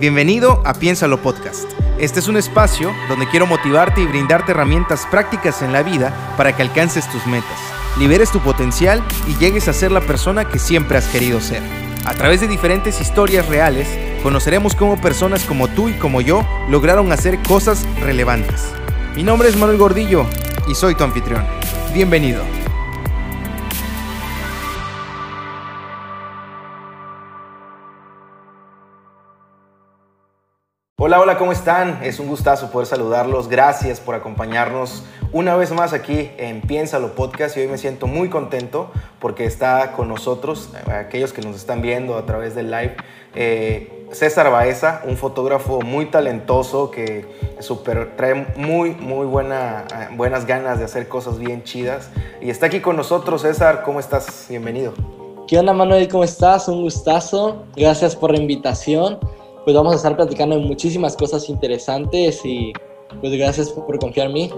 Bienvenido a Piénsalo Podcast. Este es un espacio donde quiero motivarte y brindarte herramientas prácticas en la vida para que alcances tus metas, liberes tu potencial y llegues a ser la persona que siempre has querido ser. A través de diferentes historias reales, conoceremos cómo personas como tú y como yo lograron hacer cosas relevantes. Mi nombre es Manuel Gordillo y soy tu anfitrión. Bienvenido. Hola, hola, ¿cómo están? Es un gustazo poder saludarlos. Gracias por acompañarnos una vez más aquí en Piénsalo Podcast y hoy me siento muy contento porque está con nosotros, eh, aquellos que nos están viendo a través del live, eh, César Baeza, un fotógrafo muy talentoso que super, trae muy, muy buena, eh, buenas ganas de hacer cosas bien chidas. Y está aquí con nosotros, César, ¿cómo estás? Bienvenido. ¿Qué onda, Manuel? ¿Cómo estás? Un gustazo. Gracias por la invitación pues vamos a estar platicando de muchísimas cosas interesantes y pues gracias por confiar en mí.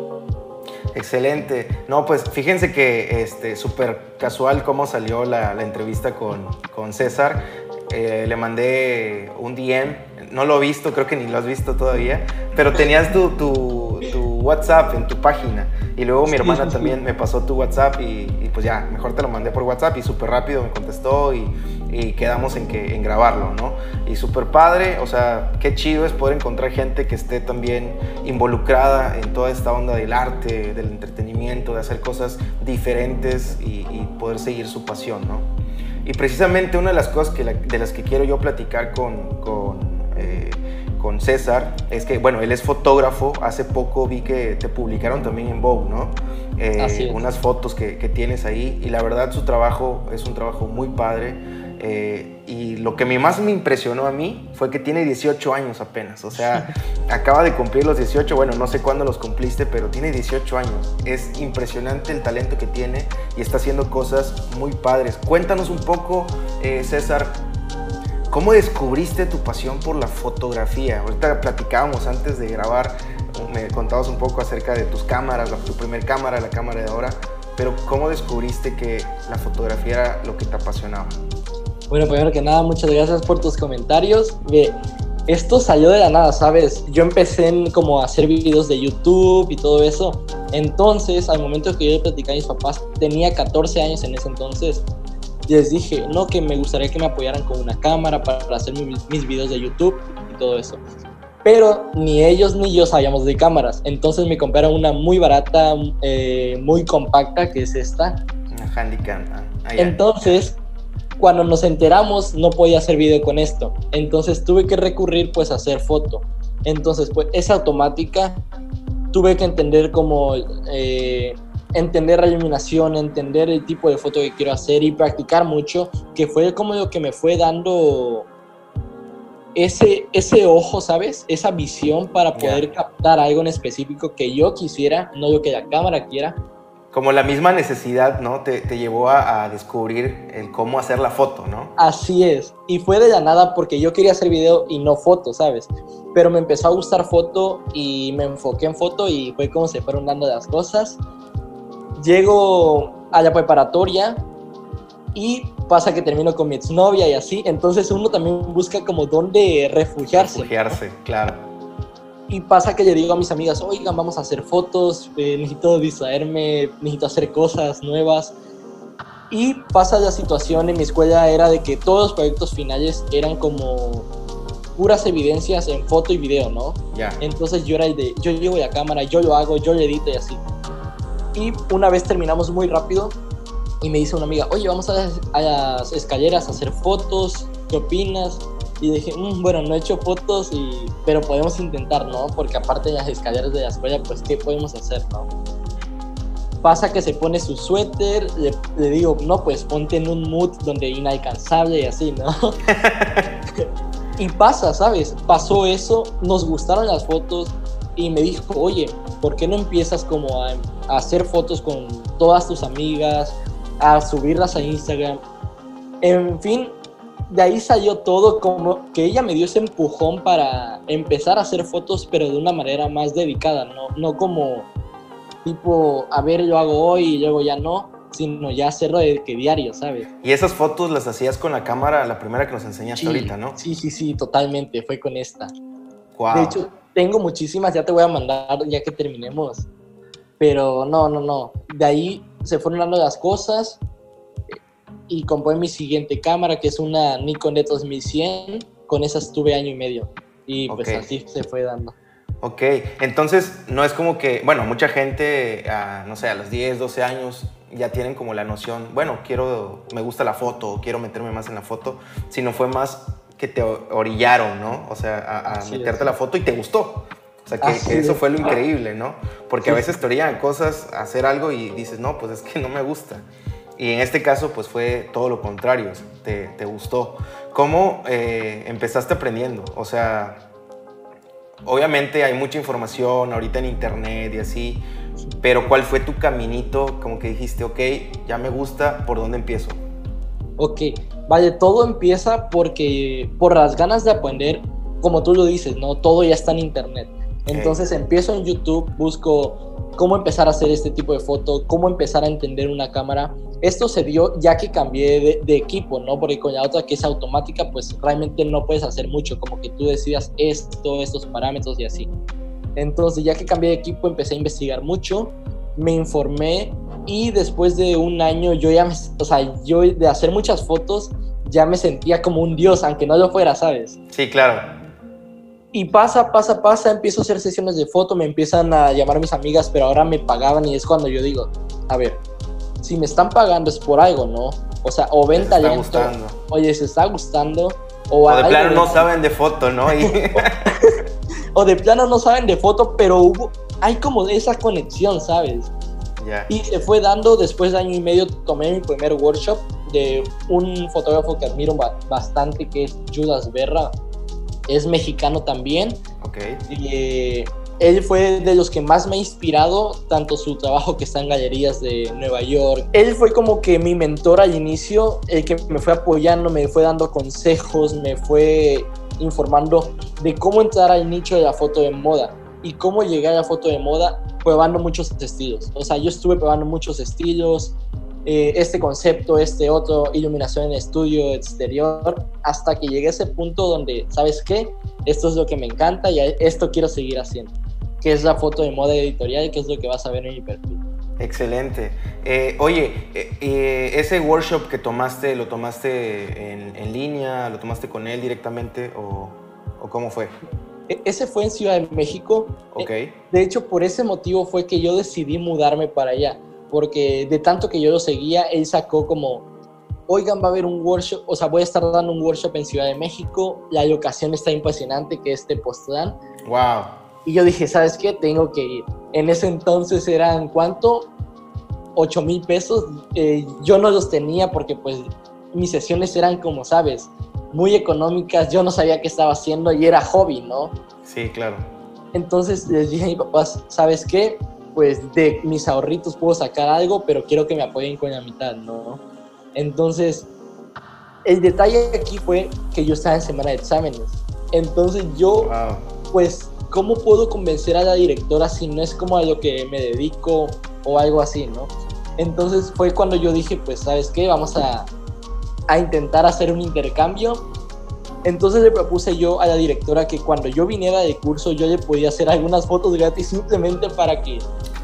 Excelente. No, pues fíjense que este súper casual cómo salió la, entrevista con, con César. Eh, le mandé un DM, no lo he visto, creo que ni lo has visto todavía, pero tenías tu, tu, tu WhatsApp en tu página y luego mi hermana también me pasó tu WhatsApp y, y, pues ya, mejor te lo mandé por WhatsApp y súper rápido me contestó y, y quedamos en, que, en grabarlo, ¿no? Y súper padre, o sea, qué chido es poder encontrar gente que esté también involucrada en toda esta onda del arte, del entretenimiento, de hacer cosas diferentes y, poder seguir su pasión, ¿no? Y precisamente una de las cosas que de las que quiero yo platicar con, con, eh, con, César es que, bueno, él es fotógrafo, hace poco vi que te publicaron también en Vogue, ¿no? Eh, unas fotos que, que, tienes ahí y la verdad su trabajo es un trabajo muy padre eh, y lo que más me impresionó a mí fue que tiene 18 años apenas. O sea, acaba de cumplir los 18. Bueno, no sé cuándo los cumpliste, pero tiene 18 años. Es impresionante el talento que tiene y está haciendo cosas muy padres. Cuéntanos un poco, eh, César, ¿cómo descubriste tu pasión por la fotografía? Ahorita platicábamos antes de grabar, me contabas un poco acerca de tus cámaras, tu primer cámara, la cámara de ahora. Pero ¿cómo descubriste que la fotografía era lo que te apasionaba? Bueno, primero que nada, muchas gracias por tus comentarios. Esto salió de la nada, ¿sabes? Yo empecé en como a hacer videos de YouTube y todo eso. Entonces, al momento que yo platicaba a mis papás, tenía 14 años en ese entonces. Les dije, no, que me gustaría que me apoyaran con una cámara para, hacer mis, mis videos de YouTube y todo eso pero ni ellos ni yo sabíamos de cámaras. Entonces me compraron una muy barata, eh, muy compacta, que es esta. Una Handycam. Ah, Entonces, cuando nos enteramos no podía hacer video con esto. Entonces tuve que recurrir pues a hacer foto. Entonces pues es automática. Tuve que entender cómo... Eh, entender la iluminación, entender el tipo de foto que quiero hacer y practicar mucho, que fue como lo que me fue dando ese, ese ojo, ¿sabes? Esa visión para poder captar algo en específico que yo quisiera, no lo que la cámara quiera, como la misma necesidad, ¿no? Te, te llevó a, a, descubrir el cómo hacer la foto, ¿no? Así es. Y fue de la nada porque yo quería hacer video y no foto, ¿sabes? Pero me empezó a gustar foto y me enfoqué en foto y fue como se fueron dando las cosas. Llego a la preparatoria y pasa que termino con mi exnovia y así. Entonces uno también busca como dónde refugiarse. Refugiarse, claro y pasa que le digo a mis amigas, oigan, vamos a hacer fotos, eh, necesito distraerme, necesito hacer cosas nuevas. Y pasa la situación en mi escuela era de que todos los proyectos finales eran como puras evidencias en foto y video, ¿no? Ya. Entonces yo era el de, yo llevo la cámara, yo lo hago, yo lo edito y así. Y una vez terminamos muy rápido y me dice una amiga, oye, vamos a las, a las escaleras a hacer fotos, ¿qué opinas? Y dije, mm, bueno, no he hecho fotos, y, pero podemos intentar, ¿no? Porque aparte de las escaleras de la escuela, pues, ¿qué podemos hacer, no? Pasa que se pone su suéter, le, digo, no, pues ponte en un mood donde inalcanzable y así, ¿no? y pasa, ¿sabes? Pasó eso, nos gustaron las fotos y me dijo, oye, ¿por qué no empiezas como a, a hacer fotos con todas tus amigas, a subirlas a Instagram? En fin, de ahí salió todo como que ella me dio ese empujón para empezar a hacer fotos, pero de una manera más dedicada, no, no como tipo, a ver, yo hago hoy y luego ya no, sino ya hacerlo de que diario, ¿sabes? Y esas fotos las hacías con la cámara, la primera que nos enseñaste Sí, ahorita, ¿no? Sí, sí, sí, totalmente, fue con esta. Wow. De hecho, tengo muchísimas, ya te voy a mandar ya que terminemos. Pero no, no, no. De ahí se fueron dando las cosas y compré mi siguiente cámara, que es una Nikon D2100. Con esa estuve año y medio. Y pues así se fue dando. Ok, entonces no es como que, bueno, mucha gente, a, no sé, a los 10, 12 años ya tienen como la noción, bueno, quiero, me gusta la foto, quiero meterme más en la foto, sino fue más que te orillaron, ¿no? O sea, a, a meterte es. la foto y te gustó. O sea, que, Así eso es. fue lo increíble, ¿no? Porque a Sí. veces te orillan cosas, a hacer algo y dices, no, pues es que no me gusta. Y en este caso, pues fue todo lo contrario, te, te gustó. ¿Cómo eh, empezaste aprendiendo? O sea, obviamente hay mucha información ahorita en internet y así, pero ¿cuál fue tu caminito? Como que dijiste, ok, ya me gusta, ¿por dónde empiezo? Ok, vale, todo empieza porque por las ganas de aprender, como tú lo dices, ¿no? Todo ya está en internet. Entonces empiezo en YouTube, busco cómo empezar a hacer este tipo de foto, cómo empezar a entender una cámara. Esto se dio ya que cambié de, de equipo, ¿no? Porque con la otra que es automática, pues realmente no puedes hacer mucho, como que tú decidas esto, estos parámetros y así. Entonces ya que cambié de equipo, empecé a investigar mucho, me informé y después de un año yo ya me, o sea, yo de hacer muchas fotos ya me sentía como un dios, aunque no lo fuera, ¿sabes? Sí, claro. Y pasa, pasa, pasa, empiezo a hacer sesiones de foto, me empiezan a llamar mis amigas, pero ahora me pagaban y es cuando yo digo, a ver, si me están pagando es por algo, ¿no? O sea, o ven talento, gustando. oye, se está gustando, o, O de plano no saben de foto, ¿no? O de plano no saben de foto, pero hubo, hay como esa conexión, ¿sabes? Y se fue dando, después de año y medio tomé mi primer workshop de un fotógrafo que admiro ba- bastante, que es Judas Berra. Es mexicano también. Ok. Y, eh, él fue de los que más me ha inspirado, tanto su trabajo que está en galerías de Nueva York. Él fue como que mi mentor al inicio, el que me fue apoyando, me fue dando consejos, me fue informando de cómo entrar al nicho de la foto de moda y cómo llegar a la foto de moda probando muchos estilos. O sea, yo estuve probando muchos estilos, eh, este concepto, este otro, iluminación en estudio, exterior, hasta que llegué a ese punto donde, ¿sabes qué? Esto es lo que me encanta y esto quiero seguir haciendo, que es la foto de moda editorial, que es lo que vas a ver en mi perfil. Excelente. Eh, oye, eh, ese workshop que tomaste, ¿lo tomaste en, en línea? ¿Lo tomaste con él directamente? ¿O, o cómo fue? E- Ese fue en Ciudad de México. Ok. De hecho, por ese motivo fue que yo decidí mudarme para allá, porque de tanto que yo lo seguía, él sacó como, oigan, va a haber un workshop, o sea, voy a estar dando un workshop en Ciudad de México, la locación está impresionante, que es Tepoztlán, Wow. y yo dije, ¿sabes qué? Tengo que ir. En ese entonces eran, ¿cuánto? 8 mil pesos. Eh, yo no los tenía porque pues mis sesiones eran como, ¿sabes? Muy económicas, yo no sabía qué estaba haciendo y era hobby, ¿no? Sí, claro. Entonces les dije a mi papá, ¿sabes qué? Pues de mis ahorritos puedo sacar algo, pero quiero que me apoyen con la mitad, ¿no? Entonces, el detalle aquí fue que yo estaba en semana de exámenes. Entonces yo, Wow. pues, ¿cómo puedo convencer a la directora si no es como a lo que me dedico o algo así, ¿no? Entonces fue cuando yo dije, pues, ¿sabes qué? Vamos a, a intentar hacer un intercambio. Entonces le propuse yo a la directora que cuando yo viniera de curso yo le podía hacer algunas fotos gratis simplemente para que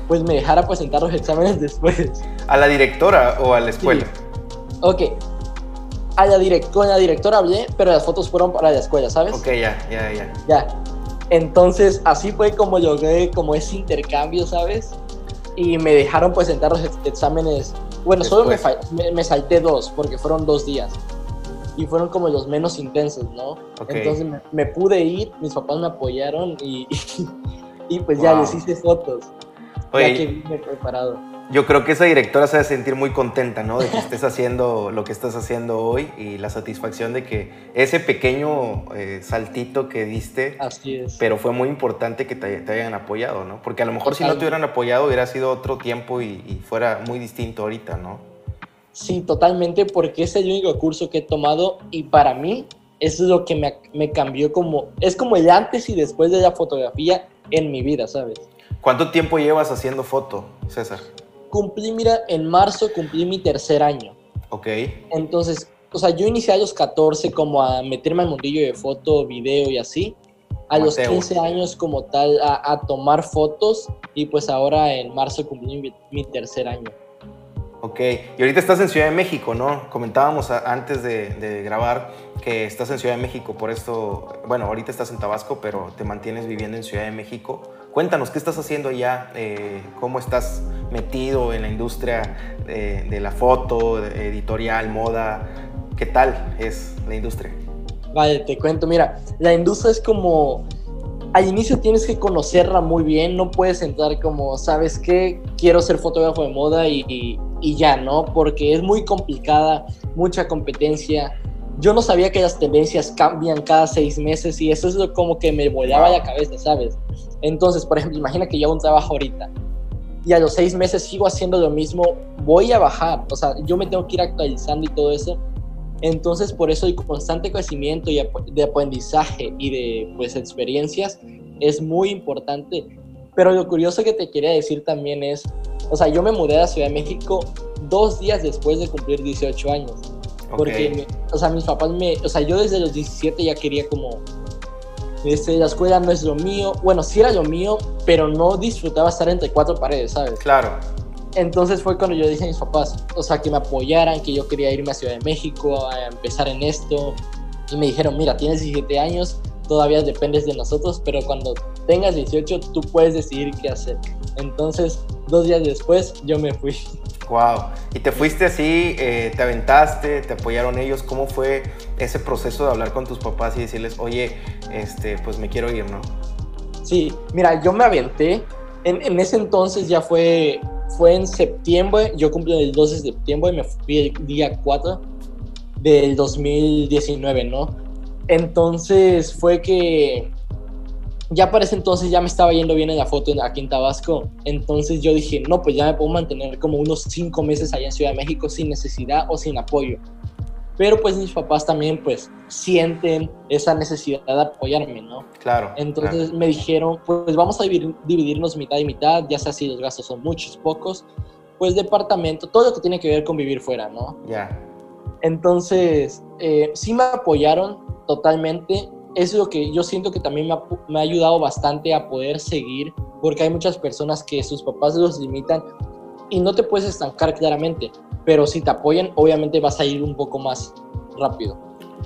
pues me dejara presentar los exámenes después. ¿A la directora o a la escuela? Ok. A la direct con la directora hablé, pero las fotos fueron para la escuela, ¿sabes? Ok, ya, ya, ya. Ya. Entonces, así fue como logré como ese intercambio, ¿sabes? Y me dejaron presentar los ex- exámenes. Bueno, solo me, Después. me, me salté dos, porque fueron dos días. Y fueron como los menos intensos, ¿no? Ok. Entonces me, me pude ir, mis papás me apoyaron y, y pues ya Wow. les hice fotos. Oye, ya que vine preparado. Yo creo que esa directora se a sentir muy contenta, ¿no? De que estés haciendo lo que estás haciendo hoy y la satisfacción de que ese pequeño eh, saltito que diste, Así es. pero fue muy importante que te, te hayan apoyado, ¿no? Porque a lo mejor si no te Totalmente. hubieran apoyado hubiera sido otro tiempo y, y fuera muy distinto ahorita, ¿no? Sí, totalmente, porque es el único curso que he tomado y para mí eso es lo que me, me cambió como, es como el antes y después de la fotografía en mi vida, ¿sabes? ¿Cuánto tiempo llevas haciendo foto, César? cumplí, mira, en marzo cumplí mi tercer año. Ok. Entonces, o sea, yo inicié a los 14 como a meterme al mundillo de foto, video y así. A los 15 años como tal a, tomar fotos y pues ahora en marzo cumplí mi, tercer año. Ok, y ahorita estás en Ciudad de México, ¿no? Comentábamos antes de, de, grabar que estás en Ciudad de México, por esto, bueno, ahorita estás en Tabasco, pero te mantienes viviendo en Ciudad de México. Cuéntanos, ¿qué estás haciendo allá? Eh, ¿Cómo estás metido en la industria de, la foto, editorial, moda? ¿Qué tal es la industria? Vale, te cuento, mira, la industria es como, al inicio tienes que conocerla muy bien, no puedes entrar como, ¿sabes qué? Quiero ser fotógrafo de moda y, y ya, ¿no? Porque es muy complicada, mucha competencia, yo no sabía que las tendencias cambian cada seis meses y eso es lo como que me volaba la cabeza, ¿sabes? Entonces, por ejemplo, imagina que yo hago un trabajo ahorita y a los seis meses sigo haciendo lo mismo, voy a bajar, o sea, yo me tengo que ir actualizando y todo eso. Entonces, por eso el constante crecimiento y de aprendizaje y de pues experiencias es muy importante. Pero lo curioso que te quería decir también es, o sea, yo me mudé a Ciudad de México dos días después de cumplir 18 años. Porque, o sea, mis papás me, o sea, yo desde los 17 ya quería como, este, la escuela no es lo mío, bueno, sí era lo mío, pero no disfrutaba estar entre cuatro paredes, ¿sabes? Claro. Entonces fue cuando yo dije a mis papás, o sea, que me apoyaran, que yo quería irme a Ciudad de México a empezar en esto. Y me dijeron, mira, tienes 17 años, todavía dependes de nosotros, pero cuando tengas 18 tú puedes decidir qué hacer. Entonces, dos días después yo me fui. Wow. Y te fuiste así, eh, te aventaste, te apoyaron ellos. ¿Cómo fue ese proceso de hablar con tus papás y decirles, oye, este, pues me quiero ir, ¿no? Sí, mira, yo me aventé. En, ese entonces ya fue, fue en septiembre, yo cumplí el 12 de septiembre y me fui el día 4 del 2019, ¿no? Entonces fue que ya para ese entonces ya me estaba yendo bien en la foto aquí en Tabasco. Entonces yo dije, no, pues ya me puedo mantener como unos cinco meses allá en Ciudad de México sin necesidad o sin apoyo. Pero pues mis papás también pues sienten esa necesidad de apoyarme, ¿no? Claro. Entonces me dijeron, pues vamos a dividirnos mitad y mitad, ya sea si los gastos son muchos, pocos, pues departamento, todo lo que tiene que ver con vivir fuera, ¿no? Ya. Entonces, eh, sí me apoyaron totalmente es lo que yo siento que también me ha, ayudado bastante a poder seguir, porque hay muchas personas que sus papás los limitan y no te puedes estancar claramente, pero si te apoyan, obviamente vas a ir un poco más rápido.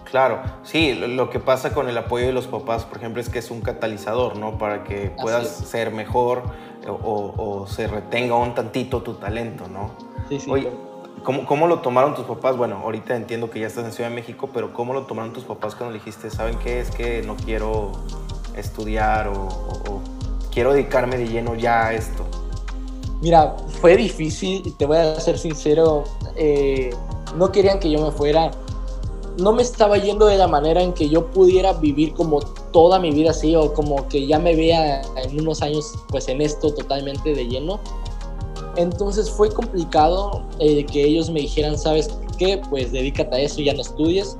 Claro, sí, lo que pasa con el apoyo de los papás, por ejemplo, es que es un catalizador, ¿no? Para que puedas ser mejor o, se retenga un tantito tu talento, ¿no? Sí, sí. ¿Cómo, ¿Cómo, lo tomaron tus papás? Bueno, ahorita entiendo que ya estás en Ciudad de México, pero ¿cómo lo tomaron tus papás cuando dijiste, ¿saben qué? Es que no quiero estudiar o, quiero dedicarme de lleno ya a esto. Mira, fue difícil, te voy a ser sincero, eh, no querían que yo me fuera, no me estaba yendo de la manera en que yo pudiera vivir como toda mi vida así o como que ya me vea en unos años pues en esto totalmente de lleno entonces fue complicado eh, que ellos me dijeran, ¿sabes qué? Pues dedícate a eso y ya no estudies.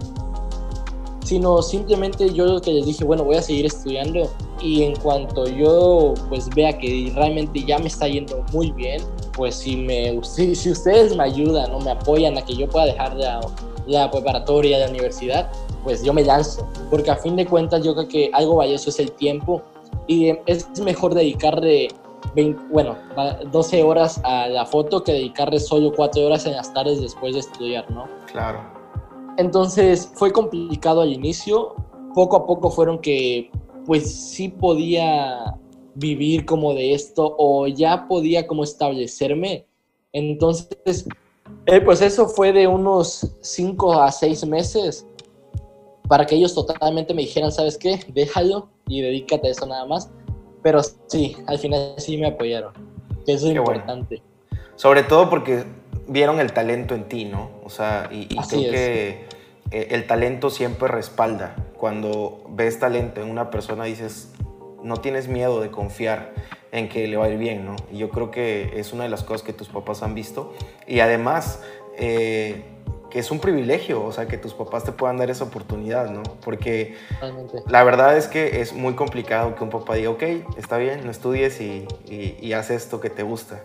Sino simplemente yo lo que les dije, bueno, voy a seguir estudiando y en cuanto yo pues vea que realmente ya me está yendo muy bien, pues si, me, si, si ustedes me ayudan o me apoyan a que yo pueda dejar la, la preparatoria, la universidad, pues yo me lanzo. Porque a fin de cuentas yo creo que algo valioso es el tiempo y es mejor dedicarle bueno, 12 horas a la foto que dedicarle solo 4 horas en las tardes después de estudiar, ¿no? Claro. Entonces fue complicado al inicio, poco a poco fueron que pues sí podía vivir como de esto o ya podía como establecerme. Entonces el proceso fue de unos 5 a 6 meses para que ellos totalmente me dijeran, ¿sabes qué? Déjalo y dedícate a eso nada más. Pero sí, al final sí me apoyaron, que eso es importante. Sobre todo porque vieron el talento en ti, ¿no? O sea, y, creo que eh, el talento siempre respalda. Cuando ves talento en una persona dices, no tienes miedo de confiar en que le va a ir bien, ¿no? Y yo creo que es una de las cosas que tus papás han visto. Y además, eh, que es un privilegio, o sea, que tus papás te puedan dar esa oportunidad, ¿no? Porque la verdad es que es muy complicado que un papá diga, ok, está bien, no estudies y, y, haz esto que te gusta.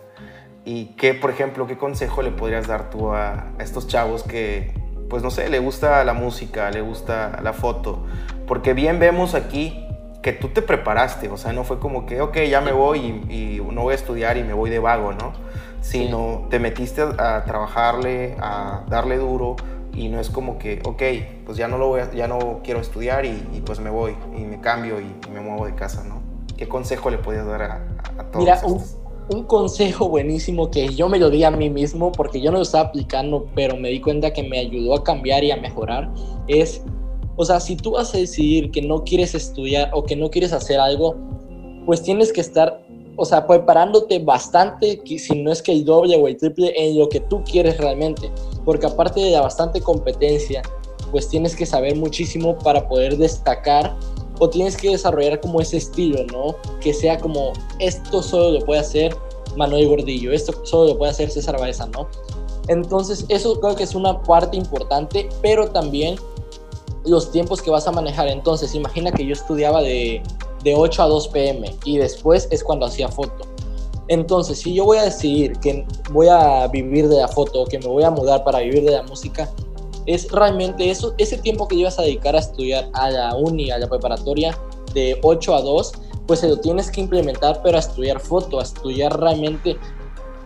¿Y qué, por ejemplo, qué consejo le podrías dar tú a, estos chavos que, pues no sé, le gusta la música, le gusta la foto? Porque bien vemos aquí que tú te preparaste, o sea, no fue como que, ok, ya me voy y, no voy a estudiar y me voy de vago, ¿no? Sino te metiste a, trabajarle, a darle duro y no es como que, ok, pues ya no, lo voy ya no quiero estudiar y, pues me voy y me cambio y, me muevo de casa, ¿no? ¿Qué consejo le podías dar a, todos? Mira, un, un, consejo buenísimo que yo me lo di a mí mismo porque yo no lo estaba aplicando, pero me di cuenta que me ayudó a cambiar y a mejorar, es o sea, si tú vas a decidir que no quieres estudiar o que no quieres hacer algo, pues tienes que estar, o sea, preparándote bastante, si no es que el doble o el triple en lo que tú quieres realmente. Porque aparte de la bastante competencia, pues tienes que saber muchísimo para poder destacar o tienes que desarrollar como ese estilo, ¿no? Que sea como, esto solo lo puede hacer Manuel Gordillo, esto solo lo puede hacer César Baeza, ¿no? Entonces, eso creo que es una parte importante, pero también los tiempos que vas a manejar. Entonces, imagina que yo estudiaba de, de 8 a 2 pm y después es cuando hacía foto. Entonces, si yo voy a decidir que voy a vivir de la foto que me voy a mudar para vivir de la música, es realmente eso, ese tiempo que ibas a dedicar a estudiar a la uni, a la preparatoria, de 8 a 2, pues se lo tienes que implementar, pero a estudiar foto, a estudiar realmente.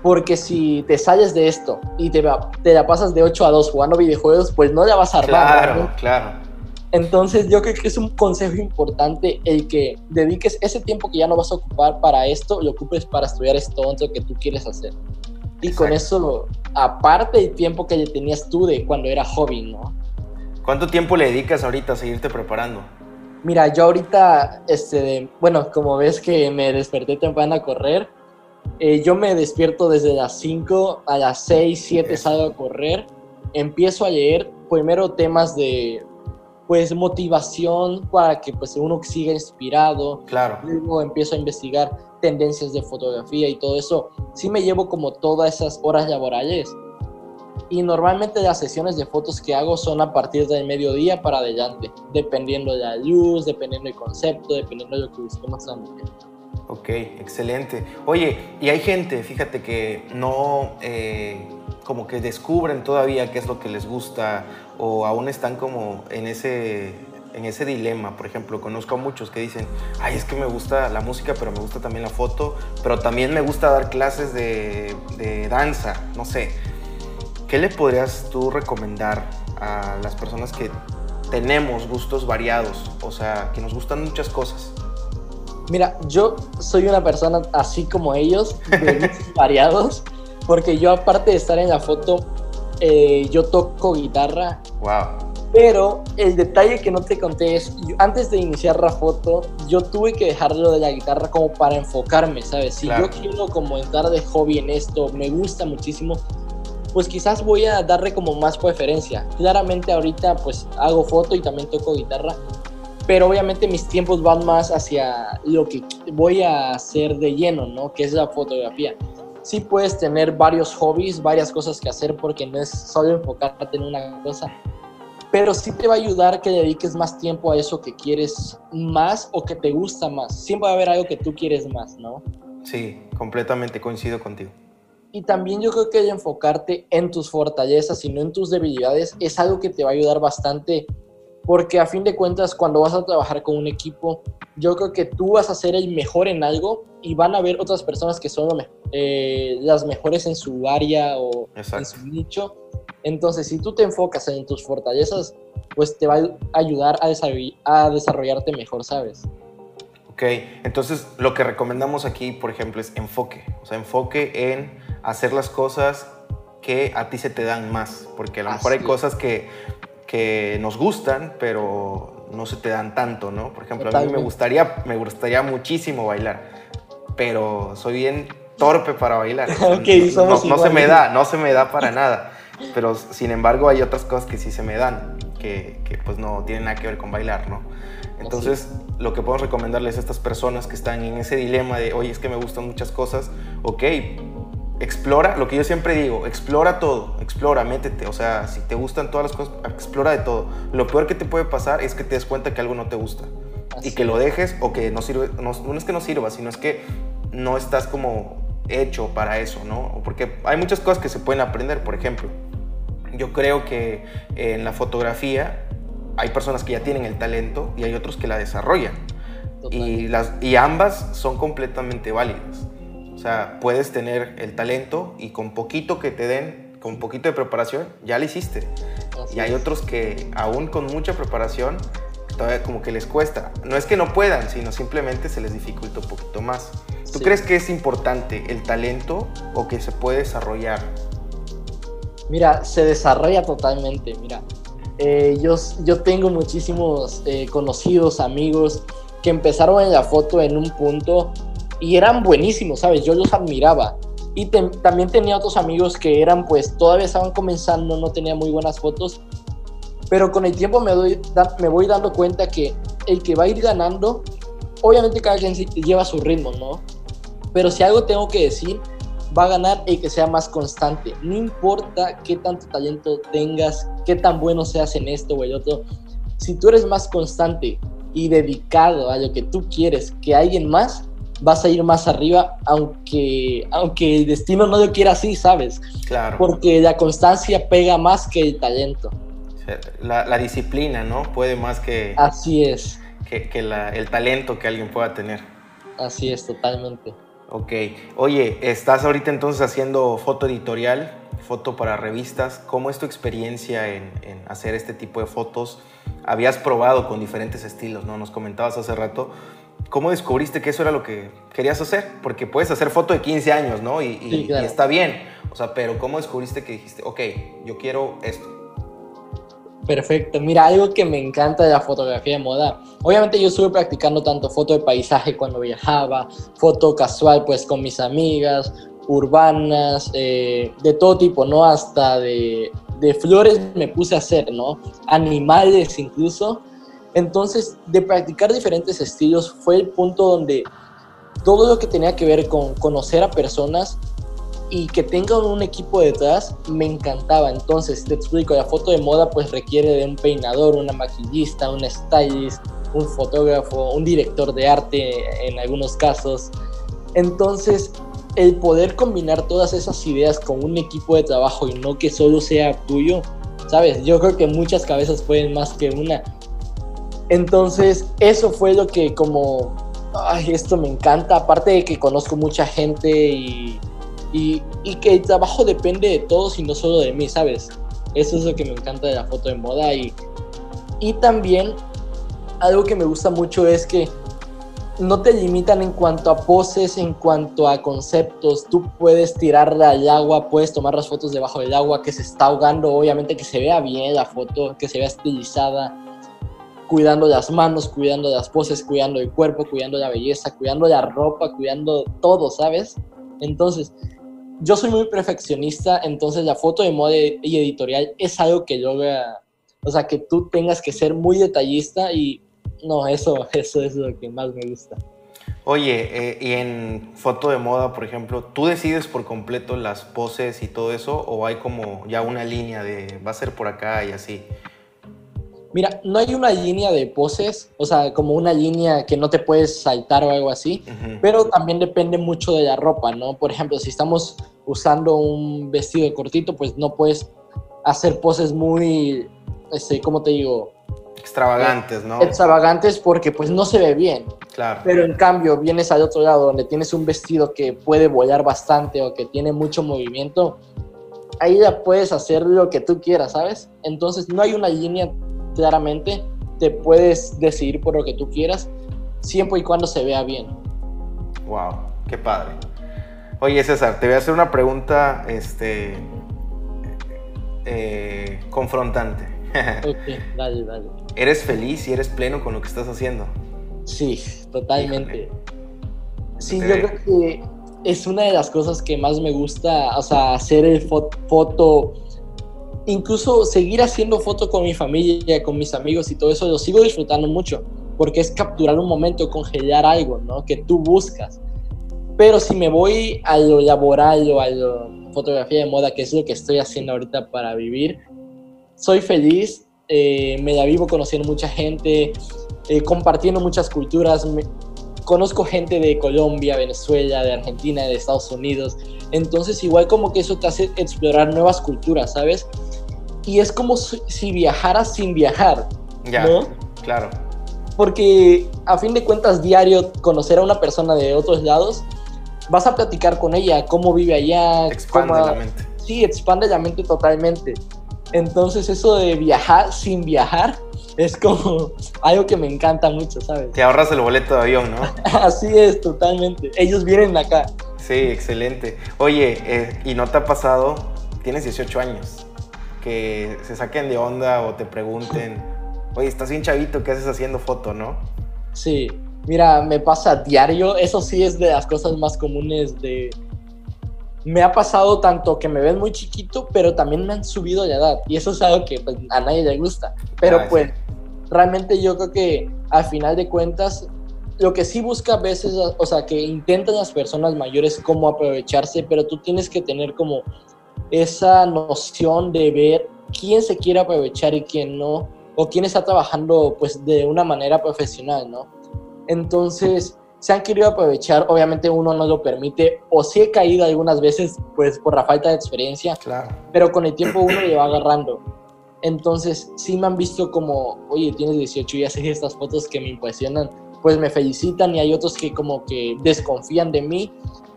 Porque si te sales de esto y te, te la pasas de 8 a 2 jugando videojuegos, pues no la vas a armar. Claro, claro. Entonces yo creo que es un consejo importante el que dediques ese tiempo que ya no vas a ocupar para esto, lo ocupes para estudiar esto otro que tú quieres hacer. Y con eso, aparte del tiempo que le tenías tú de cuando era hobby, ¿no? ¿Cuánto tiempo le dedicas ahorita a seguirte preparando? Mira, yo ahorita, este, bueno, como ves que me desperté temprano a correr, eh, yo me despierto desde las 5 a las 6, 7 salgo a correr, empiezo a leer primero temas de pues motivación para que pues uno siga inspirado. Claro. Luego empiezo a investigar tendencias de fotografía y todo eso. Sí me llevo como todas esas horas laborales. Y normalmente las sesiones de fotos que hago son a partir del mediodía para adelante, dependiendo de la luz, dependiendo del concepto, dependiendo de lo que busquemos transmitir. Ok, excelente. Oye, y hay gente, fíjate que no, eh, como que descubren todavía qué es lo que les gusta o aún están como en ese, en ese dilema. Por ejemplo, conozco a muchos que dicen, ay, es que me gusta la música, pero me gusta también la foto, pero también me gusta dar clases de, de danza, no sé. ¿Qué le podrías tú recomendar a las personas que tenemos gustos variados? O sea, que nos gustan muchas cosas. Mira, yo soy una persona así como ellos, de variados. Porque yo, aparte de estar en la foto, eh, yo toco guitarra. Wow. Pero el detalle que no te conté es, antes de iniciar la foto, yo tuve que dejarlo de la guitarra como para enfocarme, ¿sabes? Si yo quiero como entrar de hobby en esto, me gusta muchísimo, pues quizás voy a darle como más preferencia. Claramente ahorita pues hago foto y también toco guitarra, pero obviamente mis tiempos van más hacia lo que voy a hacer de lleno, ¿no? Que es la fotografía sí puedes tener varios hobbies, varias cosas que hacer porque no es solo enfocarte en una cosa, pero sí te va a ayudar que dediques más tiempo a eso que quieres más o que te gusta más. Siempre va a haber algo que tú quieres más, ¿no? Sí, completamente coincido contigo. Y también yo creo que el enfocarte en tus fortalezas y no en tus debilidades es algo que te va a ayudar bastante porque a fin de cuentas cuando vas a trabajar con un equipo, yo creo que tú vas a ser el mejor en algo y van a haber otras personas que son eh, las mejores en su área o en su nicho. Entonces, si tú te enfocas en tus fortalezas, pues te va a ayudar a, a desarrollarte mejor, ¿sabes? Ok, entonces lo que recomendamos aquí, por ejemplo, es enfoque. O sea, enfoque en hacer las cosas que a ti se te dan más. Porque a lo mejor hay cosas que que nos gustan, pero no se te dan tanto, ¿no? Por ejemplo, a mí me gustaría, me gustaría muchísimo bailar, pero soy bien torpe para bailar. no, se me da, no se me da para nada. Pero sin embargo hay otras cosas que sí se me dan, que, que pues no tienen nada que ver con bailar, ¿no? Entonces, lo que podemos recomendarles a estas personas que están en ese dilema de, oye, es que me gustan muchas cosas, ok, explora, lo que yo siempre digo, explora todo, explora, métete, o sea, si te gustan todas las cosas, explora de todo. Lo peor que te puede pasar es que te des cuenta que algo no te gusta y que lo dejes o que no sirve, no, es que no sirva, sino es que no estás como hecho para eso, ¿no? Porque hay muchas cosas que se pueden aprender, por ejemplo. Yo creo que en la fotografía hay personas que ya tienen el talento y hay otros que la desarrollan. Y, las, y ambas son completamente válidas. O sea, puedes tener el talento y con poquito que te den, con poquito de preparación, ya lo hiciste. y hay otros que aún con mucha preparación, todavía como que les cuesta. No es que no puedan, sino simplemente se les dificulta un poquito más. ¿Tú crees que es importante el talento o que se puede desarrollar? Mira, se desarrolla totalmente. Mira, eh, yo, yo tengo muchísimos eh, conocidos, amigos que empezaron en la foto en un punto y eran buenísimos, ¿sabes? Yo los admiraba. Y también tenía otros amigos que eran, pues, todavía estaban comenzando, no tenía muy buenas fotos. Pero con el tiempo me, doy, me voy dando cuenta que el que va a ir ganando, obviamente cada quien lleva su ritmo, ¿no? Pero si algo tengo que decir, va a ganar el que sea más constante. No importa qué tanto talento tengas, qué tan bueno seas en esto o el otro. Si tú eres más constante y dedicado a lo que tú quieres que alguien más, vas a ir más arriba, aunque, aunque el destino no lo quiera así, ¿sabes? Claro. Porque la constancia pega más que el talento. La, la disciplina, ¿no? Puede más que... Así es. Que, que la, el talento que alguien pueda tener. Así es, totalmente. Ok. Oye, estás ahorita entonces haciendo foto editorial, foto para revistas. ¿Cómo es tu experiencia en, hacer este tipo de fotos? Habías probado con diferentes estilos, ¿no? Nos comentabas hace rato. ¿Cómo descubriste que eso era lo que querías hacer? Porque puedes hacer foto de 15 años, ¿no? Y, y está bien. O sea, pero ¿cómo descubriste que dijiste, ok, yo quiero esto? Perfecto. Mira, algo que me encanta de la fotografía de moda. Obviamente yo estuve practicando tanto foto de paisaje cuando viajaba, foto casual pues con mis amigas, urbanas, eh, de todo tipo, ¿no? Hasta de, de flores me puse a hacer, ¿no? Animales incluso. Entonces, de practicar diferentes estilos fue el punto donde todo lo que tenía que ver con conocer a personas y que tengan un equipo detrás me encantaba. Entonces, te explico, la foto de moda pues requiere de un peinador, una maquillista, un stylist, un fotógrafo, un director de arte en algunos casos. Entonces, el poder combinar todas esas ideas con un equipo de trabajo y no que solo sea tuyo, ¿sabes? Yo creo que muchas cabezas pueden más que una. Entonces, eso fue lo que como, ay, esto me encanta, aparte de que conozco mucha gente y y, que el trabajo depende de todos y no solo de mí, ¿sabes? Eso es lo que me encanta de la foto de moda y, y también algo que me gusta mucho es que no te limitan en cuanto a poses, en cuanto a conceptos. Tú puedes tirarla al agua, puedes tomar las fotos debajo del agua que se está ahogando, obviamente que se vea bien la foto, que se vea estilizada, cuidando las manos, cuidando las poses, cuidando el cuerpo, cuidando la belleza, cuidando la ropa, cuidando todo, ¿sabes? Entonces, yo soy muy perfeccionista, entonces la foto de moda y editorial es algo que logra, o sea, que tú tengas que ser muy detallista y no, eso, eso es lo que más me gusta. Oye, eh, y en foto de moda, por ejemplo, ¿tú decides por completo las poses y todo eso o hay como ya una línea de va a ser por acá y así? Mira, no hay una línea de poses, o sea, como una línea que no te puedes saltar o algo así, pero también depende mucho de la ropa, ¿no? Por ejemplo, si estamos usando un vestido de cortito, pues no puedes hacer poses muy, este, ¿cómo te digo? Extravagantes, ¿no? Extravagantes porque pues no se ve bien. Claro. Pero en cambio vienes al otro lado donde tienes un vestido que puede volar bastante o que tiene mucho movimiento, ahí ya puedes hacer lo que tú quieras, ¿sabes? Entonces no hay una línea claramente, te puedes decidir por lo que tú quieras, siempre y cuando se vea bien. Wow, qué padre. Oye, César, te voy a hacer una pregunta este, eh, confrontante. ok, dale, dale. ¿Eres feliz y eres pleno con lo que estás haciendo? Sí, totalmente. Sí, yo creo que es una de las cosas que más me gusta, o sea, hacer el foto incluso seguir haciendo fotos con mi familia, con mis amigos y todo eso, lo sigo disfrutando mucho, porque es capturar un momento, congelar algo, ¿no? Que tú buscas. Pero si me voy a lo laboral o a la fotografía de moda, que es lo que estoy haciendo ahorita para vivir, soy feliz, eh, me la vivo conociendo mucha gente, eh, compartiendo muchas culturas. conozco gente de Colombia, Venezuela, de Argentina, de Estados Unidos. Entonces igual como que eso te hace explorar nuevas culturas, ¿sabes? Y es como si viajaras sin viajar. Ya, ¿no? claro. Porque a fin de cuentas diario conocer a una persona de otros lados, vas a platicar con ella, cómo vive allá. Expande la mente. Sí, expande la mente totalmente. Entonces eso de viajar sin viajar es como algo que me encanta mucho, ¿sabes? Te ahorras el boleto de avión, ¿no? Así es, totalmente. Ellos vienen acá. Sí, excelente. Oye, eh, ¿y no te ha pasado? Tienes 18 años. Que se saquen de onda o te pregunten, oye, estás bien chavito, ¿qué haces haciendo foto, no? Sí, mira, me pasa diario. Eso sí es de las cosas más comunes de, me ha pasado tanto que me ven muy chiquito, pero también me han subido de edad. Y eso es algo que pues, a nadie le gusta. Pero ah, pues realmente yo creo que al final de cuentas, lo que sí busca a veces, o sea, que intentan las personas mayores cómo aprovecharse, pero tú tienes que tener como esa noción de ver quién se quiere aprovechar y quién no, o quién está trabajando pues de una manera profesional, ¿no? Entonces, se han querido aprovechar, obviamente uno no lo permite, o sí he caído algunas veces, pues por la falta de experiencia, claro. pero con el tiempo uno le va agarrando. Entonces, sí me han visto como, oye, tienes 18 y haces estas fotos que me impresionan, pues me felicitan y hay otros que como que desconfían de mí,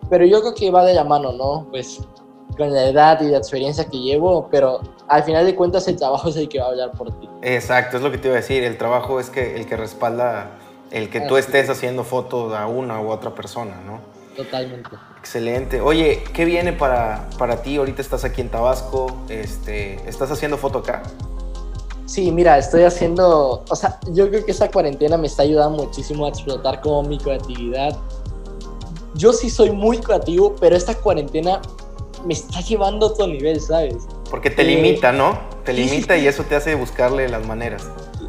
pero yo creo que va de la mano, ¿no? Pues con la edad y la experiencia que llevo, pero al final de cuentas el trabajo es el que va a hablar por ti. Exacto, es lo que te iba a decir, el trabajo es que el que respalda el que tú estés haciendo fotos a una u otra persona, ¿no? Totalmente. Excelente. Oye, ¿qué viene para, para ti? Ahorita estás aquí en Tabasco, este, ¿estás haciendo foto acá? Sí, mira, estoy haciendo, o sea, yo creo que esa cuarentena me está ayudando muchísimo a explotar como mi creatividad. Yo sí soy muy creativo, pero esta cuarentena me está llevando a otro nivel, ¿sabes? Porque te limita, ¿no? Te limita y eso te hace buscarle las maneras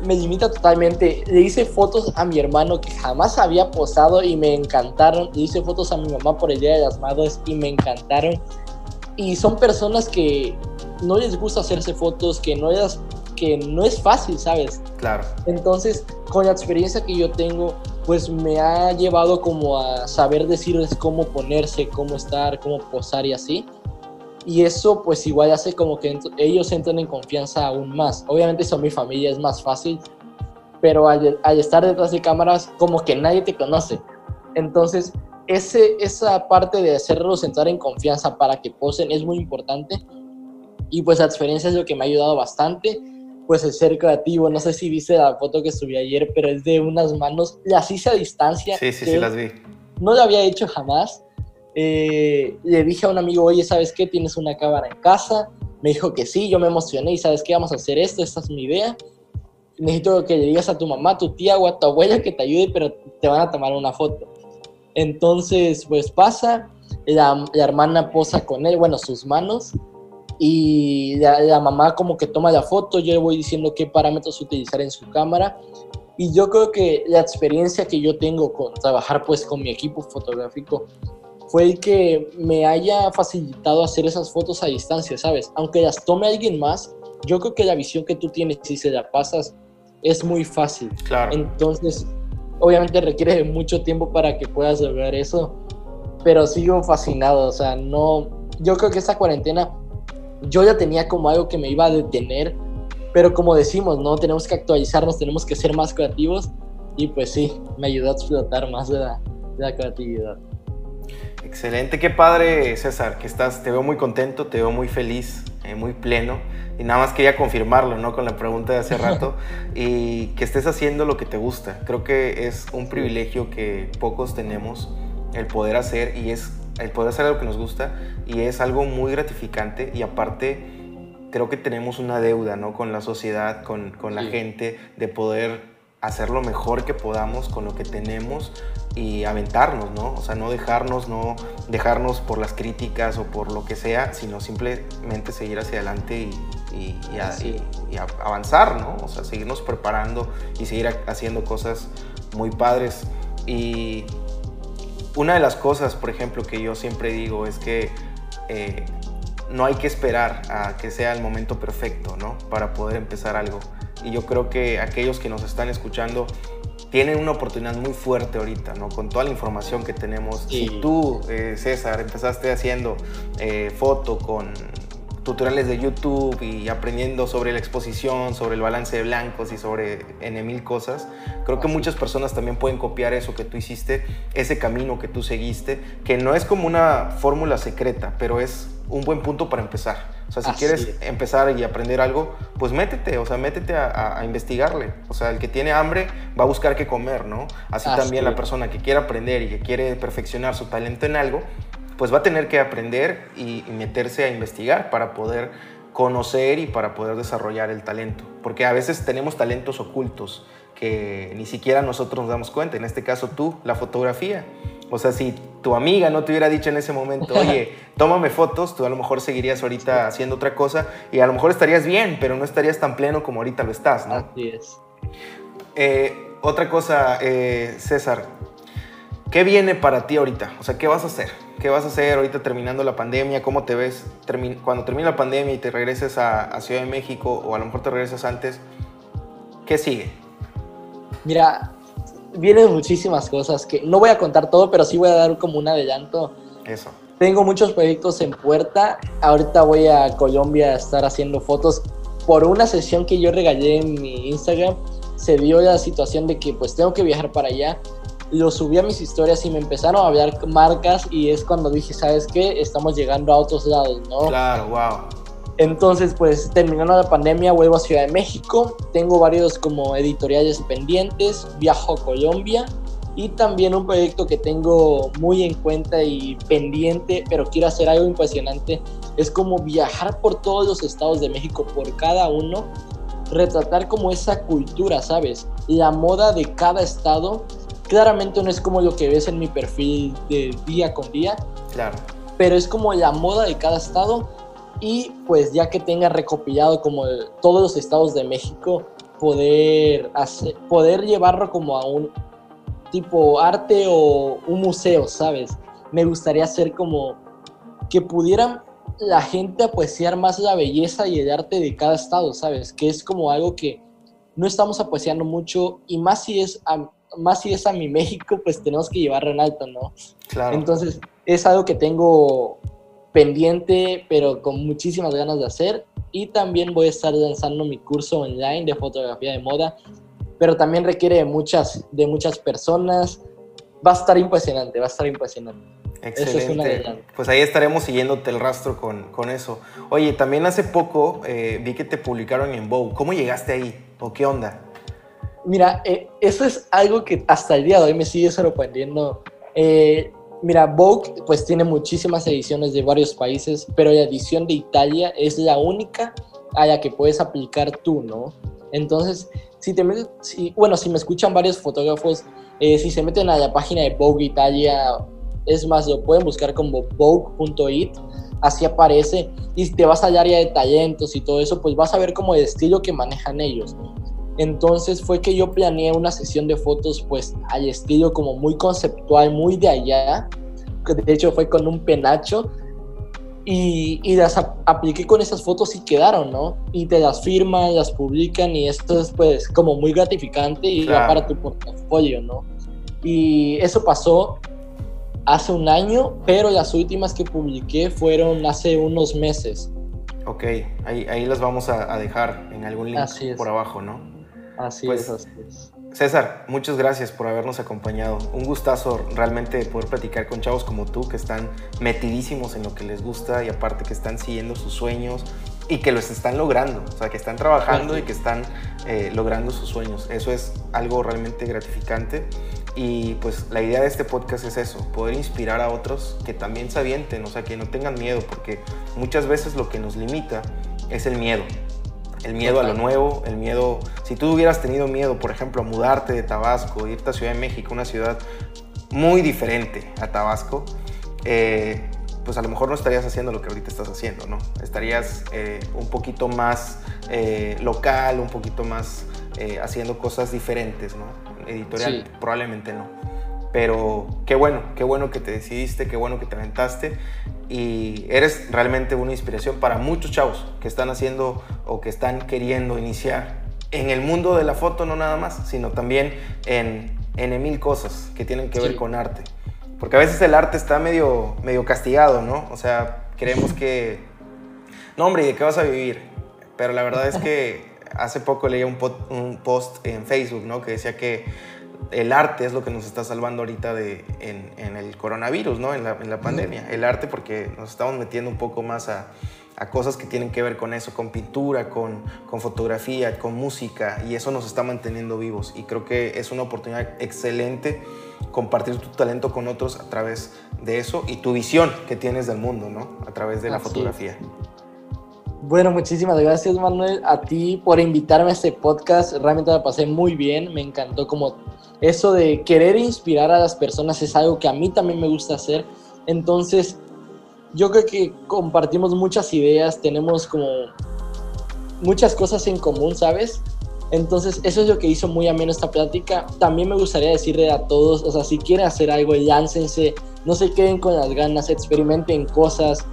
me limita totalmente. Le hice fotos a mi hermano que jamás había posado y me encantaron. Le hice fotos a mi mamá por el Día de las Madres y me encantaron. Y son personas que no les gusta hacerse fotos, que no, es, que no es fácil, ¿sabes? Claro. Entonces, con la experiencia que yo tengo, pues me ha llevado como a saber decirles cómo ponerse, cómo estar, cómo posar y así y eso pues igual hace como que ellos entran en confianza aún más. Obviamente son mi familia, es más fácil, pero al, estar detrás de cámaras como que nadie te conoce. Entonces, ese, esa parte de hacerlos entrar en confianza para que posen es muy importante y pues la experiencia es lo que me ha ayudado bastante. Pues el ser creativo, no sé si viste la foto que subí ayer, pero es de unas manos, las hice a distancia. Sí, sí, sí, las vi. No lo había hecho jamás eh, le dije a un amigo, oye, ¿sabes qué? ¿Tienes una cámara en casa? Me dijo que sí, yo me emocioné y ¿sabes qué? Vamos a hacer esto, esta es mi idea. Necesito que le digas a tu mamá, tu tía o a tu abuela que te ayude, pero te van a tomar una foto. Entonces, pues pasa, la, hermana posa con él, bueno, sus manos, y la, la, mamá como que toma la foto, yo le voy diciendo qué parámetros utilizar en su cámara. Y yo creo que la experiencia que yo tengo con trabajar pues con mi equipo fotográfico fue el que me haya facilitado hacer esas fotos a distancia, ¿sabes? Aunque las tome alguien más, yo creo que la visión que tú tienes, si se la pasas, es muy fácil. Claro. Entonces, obviamente requiere mucho tiempo para que puedas lograr eso, pero sigo fascinado, o sea, no, yo creo que esta cuarentena yo ya tenía como algo que me iba a detener, pero como decimos, ¿no? Tenemos que actualizarnos, tenemos que ser más creativos y pues sí, me ayudó a explotar más de la, de la creatividad. Excelente, qué padre César, que estás, te veo muy contento, te veo muy feliz, eh, muy pleno. Y nada más quería confirmarlo, ¿no? Con la pregunta de hace rato. y que estés haciendo lo que te gusta. Creo que es un privilegio que pocos tenemos el poder hacer y es el poder hacer lo que nos gusta y es algo muy gratificante y aparte creo que tenemos una deuda, ¿no? Con la sociedad, con, con la gente, de poder hacer lo mejor que podamos con lo que tenemos y aventarnos, ¿no? O sea, no dejarnos, no dejarnos por las críticas o por lo que sea, sino simplemente seguir hacia adelante y, avanzar, ¿no? O sea, seguirnos preparando y seguir haciendo cosas muy padres. Y una de las cosas, por ejemplo, que yo siempre digo es que eh, no hay que esperar a que sea el momento perfecto, ¿no? Para poder empezar algo. Y yo creo que aquellos que nos están escuchando tienen una oportunidad muy fuerte ahorita, ¿no? Con toda la información que tenemos. Si tú, eh, César, empezaste haciendo eh, foto con tutoriales de YouTube y aprendiendo sobre la exposición, sobre el balance de blancos y sobre N mil cosas. Creo que muchas personas también pueden copiar eso que tú hiciste, ese camino que tú seguiste, que no es como una fórmula secreta, pero es un buen punto para empezar. O sea, si quieres empezar y aprender algo, pues métete, o sea, métete a, investigarle. O sea, el que tiene hambre va a buscar qué comer, ¿no? Así, también la persona que quiere aprender y que quiere perfeccionar su talento en algo, pues va a tener que aprender y, meterse a investigar para poder conocer y para poder desarrollar el talento. Porque a veces tenemos talentos ocultos que ni siquiera nosotros nos damos cuenta. En este caso tú, la fotografía. O sea, si tu amiga no te hubiera dicho en ese momento, oye, tómame fotos, tú a lo mejor seguirías ahorita haciendo otra cosa y a lo mejor estarías bien, pero no estarías tan pleno como ahorita lo estás, ¿no? Así es. Eh, otra cosa, eh, César, ¿qué viene para ti ahorita? O sea, ¿qué vas a hacer? ¿Qué vas a hacer ahorita terminando la pandemia? ¿Cómo te ves cuando termine la pandemia y te regreses a, Ciudad de México o a lo mejor te regresas antes? ¿Qué sigue? Mira, vienen muchísimas cosas que no voy a contar todo, pero sí voy a dar como un adelanto. Eso. Tengo muchos proyectos en puerta. Ahorita voy a Colombia a estar haciendo fotos. Por una sesión que yo regalé en mi Instagram, se dio la situación de que pues tengo que viajar para allá lo subí a mis historias y me empezaron a hablar marcas y es cuando dije, ¿sabes qué? Estamos llegando a otros lados, ¿no? Claro, wow. Entonces, pues terminando la pandemia, vuelvo a Ciudad de México. Tengo varios como editoriales pendientes. Viajo a Colombia. Y también un proyecto que tengo muy en cuenta y pendiente, pero quiero hacer algo impresionante. Es como viajar por todos los estados de México, por cada uno. Retratar como esa cultura, ¿sabes? La moda de cada estado Claramente no es como lo que ves en mi perfil de día con día. Claro. Pero es como la moda de cada estado y pues ya que tenga recopilado como todos los estados de México, poder, hacer, poder llevarlo como a un tipo arte o un museo, ¿sabes? Me gustaría hacer como que pudieran la gente apreciar más la belleza y el arte de cada estado, ¿sabes? Que es como algo que no estamos apreciando mucho y más si es más si es a mi México, pues tenemos que llevarlo en alto, ¿no? Claro. Entonces, es algo que tengo pendiente, pero con muchísimas ganas de hacer. Y también voy a estar lanzando mi curso online de fotografía de moda, pero también requiere de muchas, de muchas personas. Va a estar impresionante, va a estar impresionante. Excelente. pues ahí estaremos siguiéndote el rastro con, con eso. Oye, también hace poco eh, vi que te publicaron en Vogue. ¿Cómo llegaste ahí? ¿O qué onda? Mira, eh, eso es algo que hasta el día de hoy me sigue sorprendiendo. Eh, mira, Vogue pues tiene muchísimas ediciones de varios países, pero la edición de Italia es la única a la que puedes aplicar tú, ¿no? Entonces, si te si, bueno, si me escuchan varios fotógrafos, eh, si se meten a la página de Vogue Italia, es más, lo pueden buscar como vogue.it, así aparece, y te vas al área de talentos y todo eso, pues vas a ver como el estilo que manejan ellos, ¿no? Entonces fue que yo planeé una sesión de fotos pues al estilo como muy conceptual, muy de allá. De hecho fue con un penacho y, y las apliqué con esas fotos y quedaron, ¿no? Y te las firman, las publican y esto es pues como muy gratificante y va para tu portafolio, ¿no? Y eso pasó hace un año, pero las últimas que publiqué fueron hace unos meses. Ok, ahí, ahí las vamos a, a dejar en algún link por abajo, ¿no? Así pues, es, César, muchas gracias por habernos acompañado. Un gustazo realmente poder platicar con chavos como tú que están metidísimos en lo que les gusta y aparte que están siguiendo sus sueños y que los están logrando, o sea, que están trabajando y que están eh, logrando sus sueños. Eso es algo realmente gratificante y pues la idea de este podcast es eso, poder inspirar a otros que también se avienten, o sea, que no tengan miedo, porque muchas veces lo que nos limita es el miedo el miedo a lo nuevo, el miedo, si tú hubieras tenido miedo, por ejemplo, a mudarte de Tabasco, irte a Ciudad de México, una ciudad muy diferente a Tabasco, eh, pues a lo mejor no estarías haciendo lo que ahorita estás haciendo, ¿no? Estarías eh, un poquito más eh, local, un poquito más haciendo cosas diferentes, ¿no? Editorial, probablemente no. Pero qué bueno, qué bueno que te decidiste, qué bueno que te aventaste y eres realmente una inspiración para muchos chavos que están haciendo o que están queriendo iniciar en el mundo de la foto no nada más, sino también en, en mil cosas que tienen que ver con arte. Porque a veces el arte está medio, medio castigado, ¿no? O sea, creemos que, no hombre, ¿y de qué vas a vivir? Pero la verdad es que hace poco leí un, un post en Facebook, ¿no? Que decía que el arte es lo que nos está salvando ahorita de, en, en el coronavirus, ¿no? En la, en la pandemia. El arte porque nos estamos metiendo un poco más a, a cosas que tienen que ver con eso, con pintura, con, con, fotografía, con música, y eso nos está manteniendo vivos. Y creo que es una oportunidad excelente compartir tu talento con otros a través de eso y tu visión que tienes del mundo, ¿no? A través de la Así fotografía. Es. Bueno, muchísimas gracias Manuel a ti por invitarme a este podcast. Realmente me pasé muy bien, me encantó como eso de querer inspirar a las personas es algo que a mí también me gusta hacer. Entonces, yo creo que compartimos muchas ideas, tenemos como muchas cosas en común, ¿sabes? Entonces, eso es lo que hizo muy ameno esta plática. También me gustaría decirle a todos, o sea, si quieren hacer algo, láncense, no se queden con las ganas, experimenten cosas,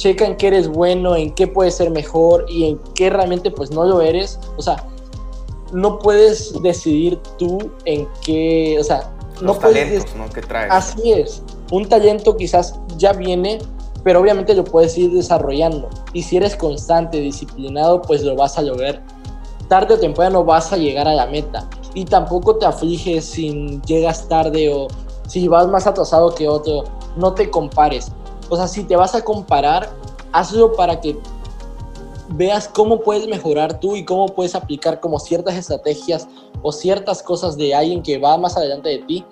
chequen qué eres bueno, en qué puedes ser mejor y en qué realmente pues no lo eres. O sea, no puedes decidir tú en qué, o sea, no puedes ¿no? ¿Qué traes? Así es. Un talento quizás ya viene, pero obviamente lo puedes ir desarrollando. Y si eres constante, disciplinado, pues lo vas a lograr. Tarde o temprano vas a llegar a la meta. Y tampoco te afliges si llegas tarde o si vas más atrasado que otro. No te compares. O sea, si te vas a comparar, hazlo para que veas cómo puedes mejorar tú y cómo puedes aplicar como ciertas estrategias o ciertas cosas de alguien que va más adelante de ti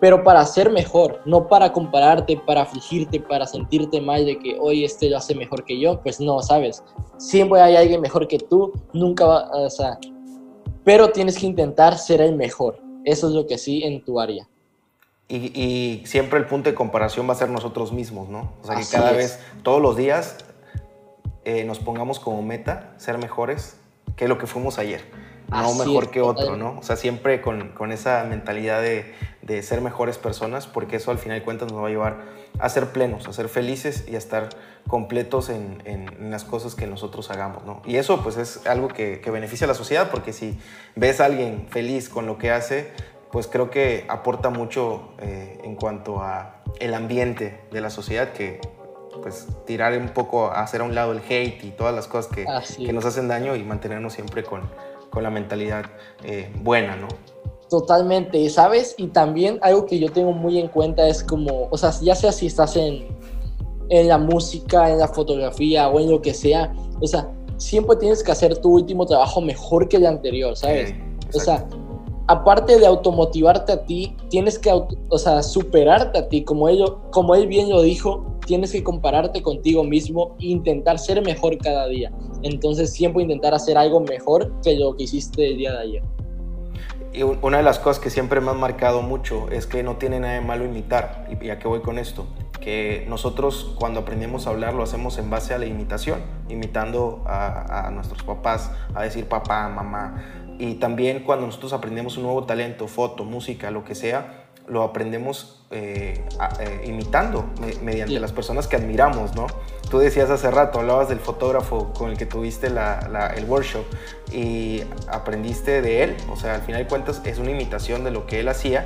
pero para ser mejor, no para compararte, para afligirte, para sentirte mal de que hoy este lo hace mejor que yo, pues no, sabes. Siempre hay alguien mejor que tú, nunca va, o sea, pero tienes que intentar ser el mejor. Eso es lo que sí en tu área. Y, siempre el punto de comparación va a ser nosotros mismos, ¿no? O sea, que cada vez, todos los días, eh, nos pongamos como meta ser mejores que lo que fuimos ayer no mejor que otro, ¿no? O sea, siempre con, con esa mentalidad de, de, ser mejores personas, porque eso al final de cuentas nos va a llevar a ser plenos, a ser felices y a estar completos en, en, las cosas que nosotros hagamos, ¿no? Y eso pues es algo que, que, beneficia a la sociedad, porque si ves a alguien feliz con lo que hace, pues creo que aporta mucho eh, en cuanto a el ambiente de la sociedad que pues tirar un poco, hacer a un lado el hate y todas las cosas que, que nos hacen daño y mantenernos siempre con, con la mentalidad eh, buena, ¿no? Totalmente, ¿sabes? Y también algo que yo tengo muy en cuenta es como, o sea, ya sea si estás en, en la música, en la fotografía o en lo que sea, o sea, siempre tienes que hacer tu último trabajo mejor que el anterior, ¿sabes? o sea, aparte de automotivarte a ti, tienes que, o sea, superarte a ti, como él, como él bien lo dijo, tienes que compararte contigo mismo e intentar ser mejor cada día. Entonces siempre intentar hacer algo mejor que lo que hiciste el día de ayer. Y una de las cosas que siempre me han marcado mucho es que no tiene nada de malo imitar. ¿Y a qué voy con esto? Que nosotros cuando aprendemos a hablar lo hacemos en base a la imitación, imitando a, a nuestros papás, a decir papá, mamá. Y también cuando nosotros aprendemos un nuevo talento, foto, música, lo que sea, lo aprendemos eh, eh, imitando mediante las personas que admiramos, ¿no? Tú decías hace rato, hablabas del fotógrafo con el que tuviste el workshop y aprendiste de él, o sea, al final de cuentas es una imitación de lo que él hacía,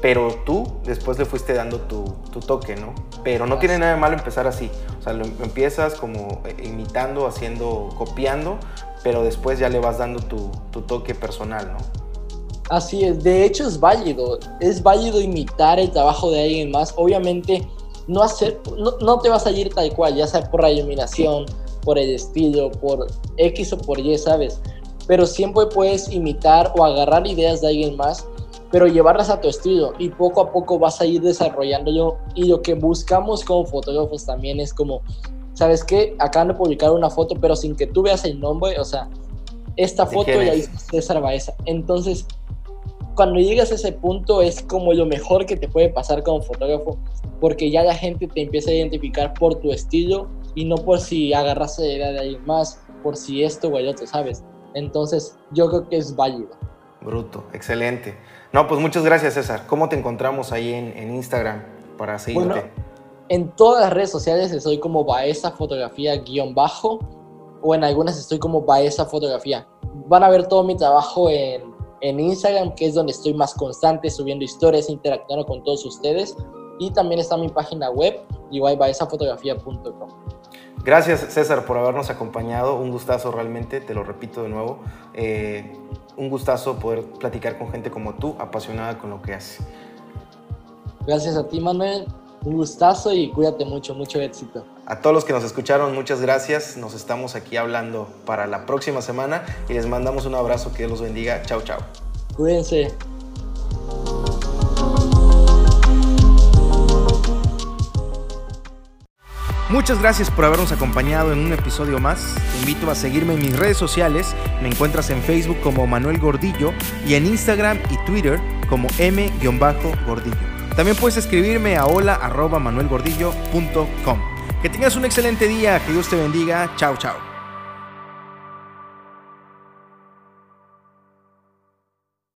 pero tú después le fuiste dando tu, toque, ¿no? Pero no tiene nada de malo empezar así, o sea, lo empiezas como eh, imitando, haciendo, copiando, pero después ya le vas dando tu, tu toque personal, ¿no? Así es, de hecho es válido, es válido imitar el trabajo de alguien más, obviamente no, hacer, no, te vas a ir tal cual, ya sea por la iluminación, por el estilo, por X o por Y, ¿sabes? Pero siempre puedes imitar o agarrar ideas de alguien más, pero llevarlas a tu estilo y poco a poco vas a ir desarrollándolo y lo que buscamos como fotógrafos también es como, ¿sabes qué? Acaban de publicar una foto, pero sin que tú veas el nombre, o sea, esta foto ya hizo César Baeza. Entonces, cuando llegas a ese punto es como lo mejor que te puede pasar como fotógrafo, porque ya la gente te empieza a identificar por tu estilo y no por si agarras la idea de alguien más, por si esto o el otro, ¿sabes? Entonces yo creo que es válido. Bruto, excelente. No, pues muchas gracias César. ¿Cómo te encontramos ahí en, Instagram para seguirte? en todas las redes sociales soy como Baeza Fotografía guion bajo o en algunas estoy como Baeza Fotografía. Van a ver todo mi trabajo en, en Instagram, que es donde estoy más constante, subiendo historias, interactuando con todos ustedes. Y también está mi página web, igual baezafotografía.com. Gracias César por habernos acompañado, un gustazo realmente, te lo repito de nuevo, eh, un gustazo poder platicar con gente como tú, apasionada con lo que hace. Gracias a ti Manuel, un gustazo y cuídate mucho, mucho éxito. A todos los que nos escucharon, muchas gracias, nos estamos aquí hablando para la próxima semana y les mandamos un abrazo, que Dios los bendiga, chao chao. Cuídense. Muchas gracias por habernos acompañado en un episodio más. Te invito a seguirme en mis redes sociales. Me encuentras en Facebook como Manuel Gordillo y en Instagram y Twitter como M-Gordillo. También puedes escribirme a hola.manuelgordillo.com. Que tengas un excelente día, que Dios te bendiga. Chao, chao.